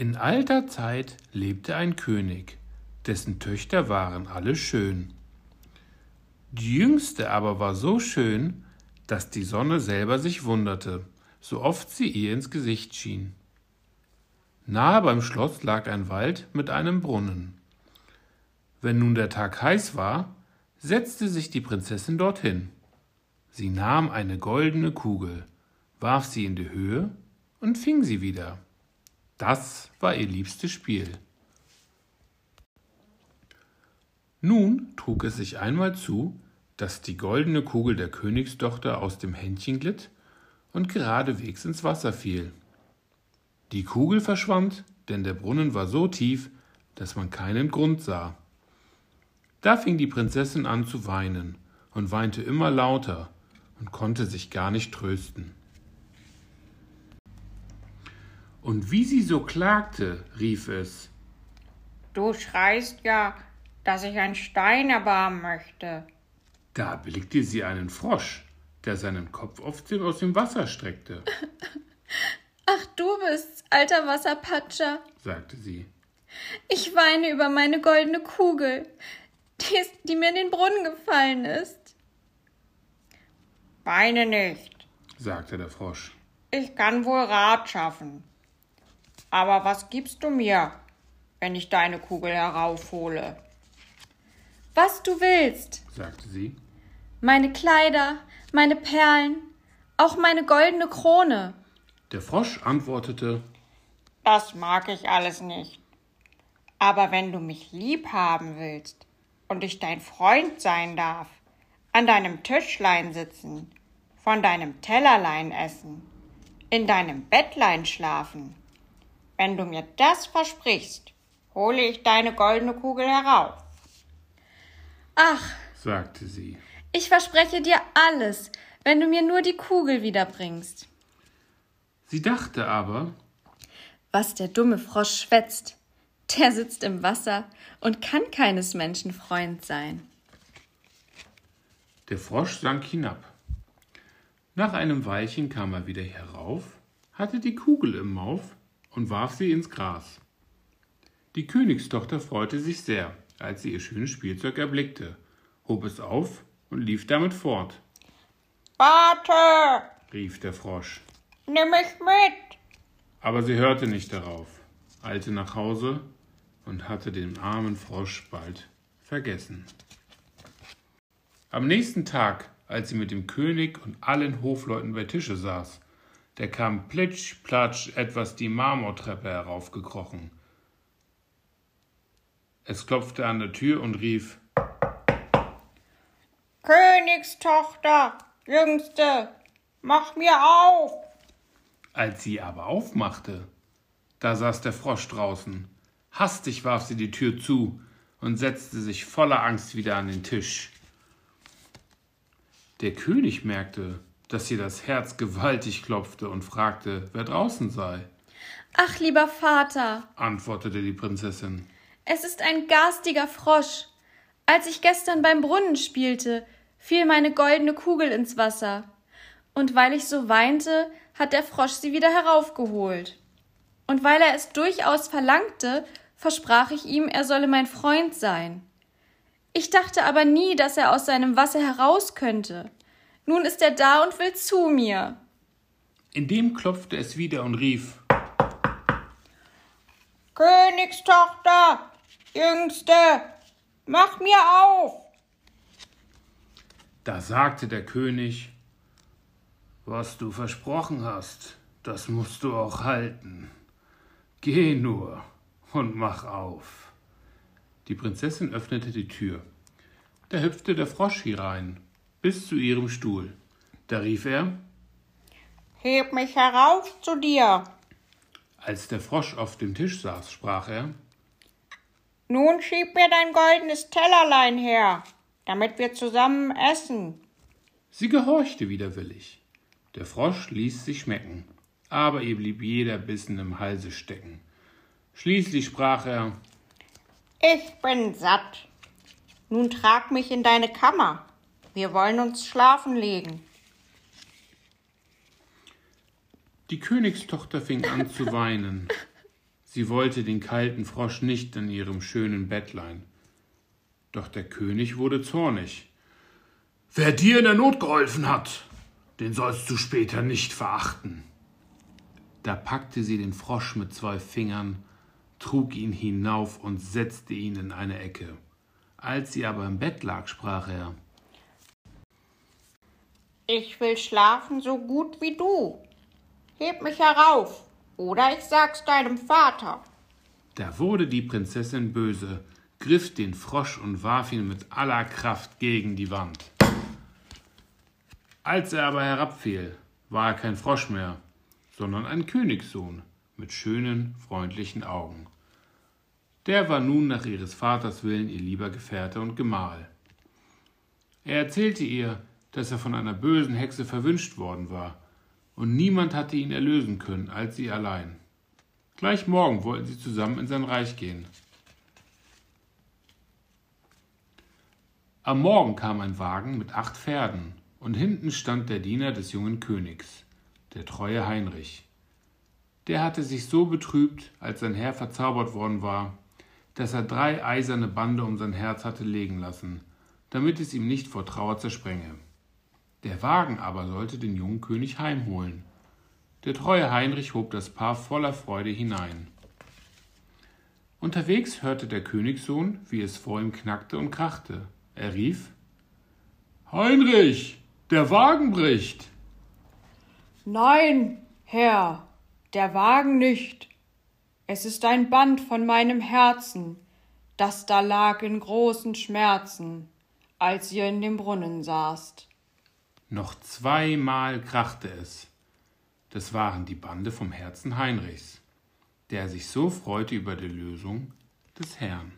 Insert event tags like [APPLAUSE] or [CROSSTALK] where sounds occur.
In alter Zeit lebte ein König, dessen Töchter waren alle schön. Die jüngste aber war so schön, dass die Sonne selber sich wunderte, so oft sie ihr ins Gesicht schien. Nahe beim Schloss lag ein Wald mit einem Brunnen. Wenn nun der Tag heiß war, setzte sich die Prinzessin dorthin. Sie nahm eine goldene Kugel, warf sie in die Höhe und fing sie wieder. Das war ihr liebstes Spiel. Nun trug es sich einmal zu, dass die goldene Kugel der Königstochter aus dem Händchen glitt und geradewegs ins Wasser fiel. Die Kugel verschwand, denn der Brunnen war so tief, dass man keinen Grund sah. Da fing die Prinzessin an zu weinen und weinte immer lauter und konnte sich gar nicht trösten. Und wie sie so klagte, rief es Du schreist ja, dass ich ein Stein erbarmen möchte. Da erblickte sie einen Frosch, der seinen Kopf dem, aus dem Wasser streckte. [LAUGHS] Ach, du bist's, alter Wasserpatscher, sagte sie. Ich weine über meine goldene Kugel, die, ist, die mir in den Brunnen gefallen ist. Weine nicht, sagte der Frosch. Ich kann wohl Rat schaffen. Aber was gibst du mir, wenn ich deine Kugel heraufhole? Was du willst, sagte sie. Meine Kleider, meine Perlen, auch meine goldene Krone. Der Frosch antwortete Das mag ich alles nicht. Aber wenn du mich lieb haben willst und ich dein Freund sein darf, an deinem Tischlein sitzen, von deinem Tellerlein essen, in deinem Bettlein schlafen, wenn du mir das versprichst, hole ich deine goldene Kugel herauf. Ach, sagte sie, ich verspreche dir alles, wenn du mir nur die Kugel wiederbringst. Sie dachte aber, was der dumme Frosch schwätzt, der sitzt im Wasser und kann keines Menschen Freund sein. Der Frosch sank hinab. Nach einem Weilchen kam er wieder herauf, hatte die Kugel im Mauf und warf sie ins Gras. Die Königstochter freute sich sehr, als sie ihr schönes Spielzeug erblickte, hob es auf und lief damit fort. Warte! rief der Frosch. Nimm mich mit! Aber sie hörte nicht darauf, eilte nach Hause und hatte den armen Frosch bald vergessen. Am nächsten Tag, als sie mit dem König und allen Hofleuten bei Tische saß, da kam plitsch, platsch etwas die Marmortreppe heraufgekrochen. Es klopfte an der Tür und rief Königstochter, Jüngste, mach mir auf! Als sie aber aufmachte, da saß der Frosch draußen. Hastig warf sie die Tür zu und setzte sich voller Angst wieder an den Tisch. Der König merkte, dass ihr das Herz gewaltig klopfte und fragte, wer draußen sei. Ach, lieber Vater, antwortete die Prinzessin. Es ist ein garstiger Frosch. Als ich gestern beim Brunnen spielte, fiel meine goldene Kugel ins Wasser. Und weil ich so weinte, hat der Frosch sie wieder heraufgeholt. Und weil er es durchaus verlangte, versprach ich ihm, er solle mein Freund sein. Ich dachte aber nie, dass er aus seinem Wasser heraus könnte. Nun ist er da und will zu mir. Indem klopfte es wieder und rief Königstochter, Jüngste, mach mir auf. Da sagte der König Was du versprochen hast, das musst du auch halten. Geh nur und mach auf. Die Prinzessin öffnete die Tür. Da hüpfte der Frosch hinein, bis zu ihrem Stuhl. Da rief er Heb mich herauf zu dir. Als der Frosch auf dem Tisch saß, sprach er Nun schieb mir dein goldenes Tellerlein her, damit wir zusammen essen. Sie gehorchte widerwillig. Der Frosch ließ sich schmecken, aber ihr blieb jeder Bissen im Halse stecken. Schließlich sprach er Ich bin satt. Nun trag mich in deine Kammer. Wir wollen uns schlafen legen. Die Königstochter fing an zu [LAUGHS] weinen. Sie wollte den kalten Frosch nicht in ihrem schönen Bettlein. Doch der König wurde zornig. Wer dir in der Not geholfen hat, den sollst du später nicht verachten. Da packte sie den Frosch mit zwei Fingern, trug ihn hinauf und setzte ihn in eine Ecke. Als sie aber im Bett lag, sprach er Ich will schlafen so gut wie du. Heb mich herauf, oder ich sag's deinem Vater. Da wurde die Prinzessin böse, griff den Frosch und warf ihn mit aller Kraft gegen die Wand. Als er aber herabfiel, war er kein Frosch mehr, sondern ein Königssohn mit schönen, freundlichen Augen. Der war nun nach ihres Vaters Willen ihr lieber Gefährte und Gemahl. Er erzählte ihr, dass er von einer bösen Hexe verwünscht worden war und niemand hatte ihn erlösen können als sie allein. Gleich morgen wollten sie zusammen in sein Reich gehen. Am Morgen kam ein Wagen mit acht Pferden, und hinten stand der Diener des jungen Königs, der treue Heinrich. Der hatte sich so betrübt, als sein Herr verzaubert worden war, dass er drei eiserne Bande um sein Herz hatte legen lassen, damit es ihm nicht vor Trauer zersprenge. Der Wagen aber sollte den jungen König heimholen. Der treue Heinrich hob das Paar voller Freude hinein. Unterwegs hörte der Königssohn, wie es vor ihm knackte und krachte. Er rief Heinrich, der Wagen bricht. Nein, Herr, der Wagen nicht. Es ist ein Band von meinem Herzen, das da lag in großen Schmerzen, als ihr in dem Brunnen saßt. Noch zweimal krachte es. Das waren die Bande vom Herzen Heinrichs, der sich so freute über die Lösung des Herrn.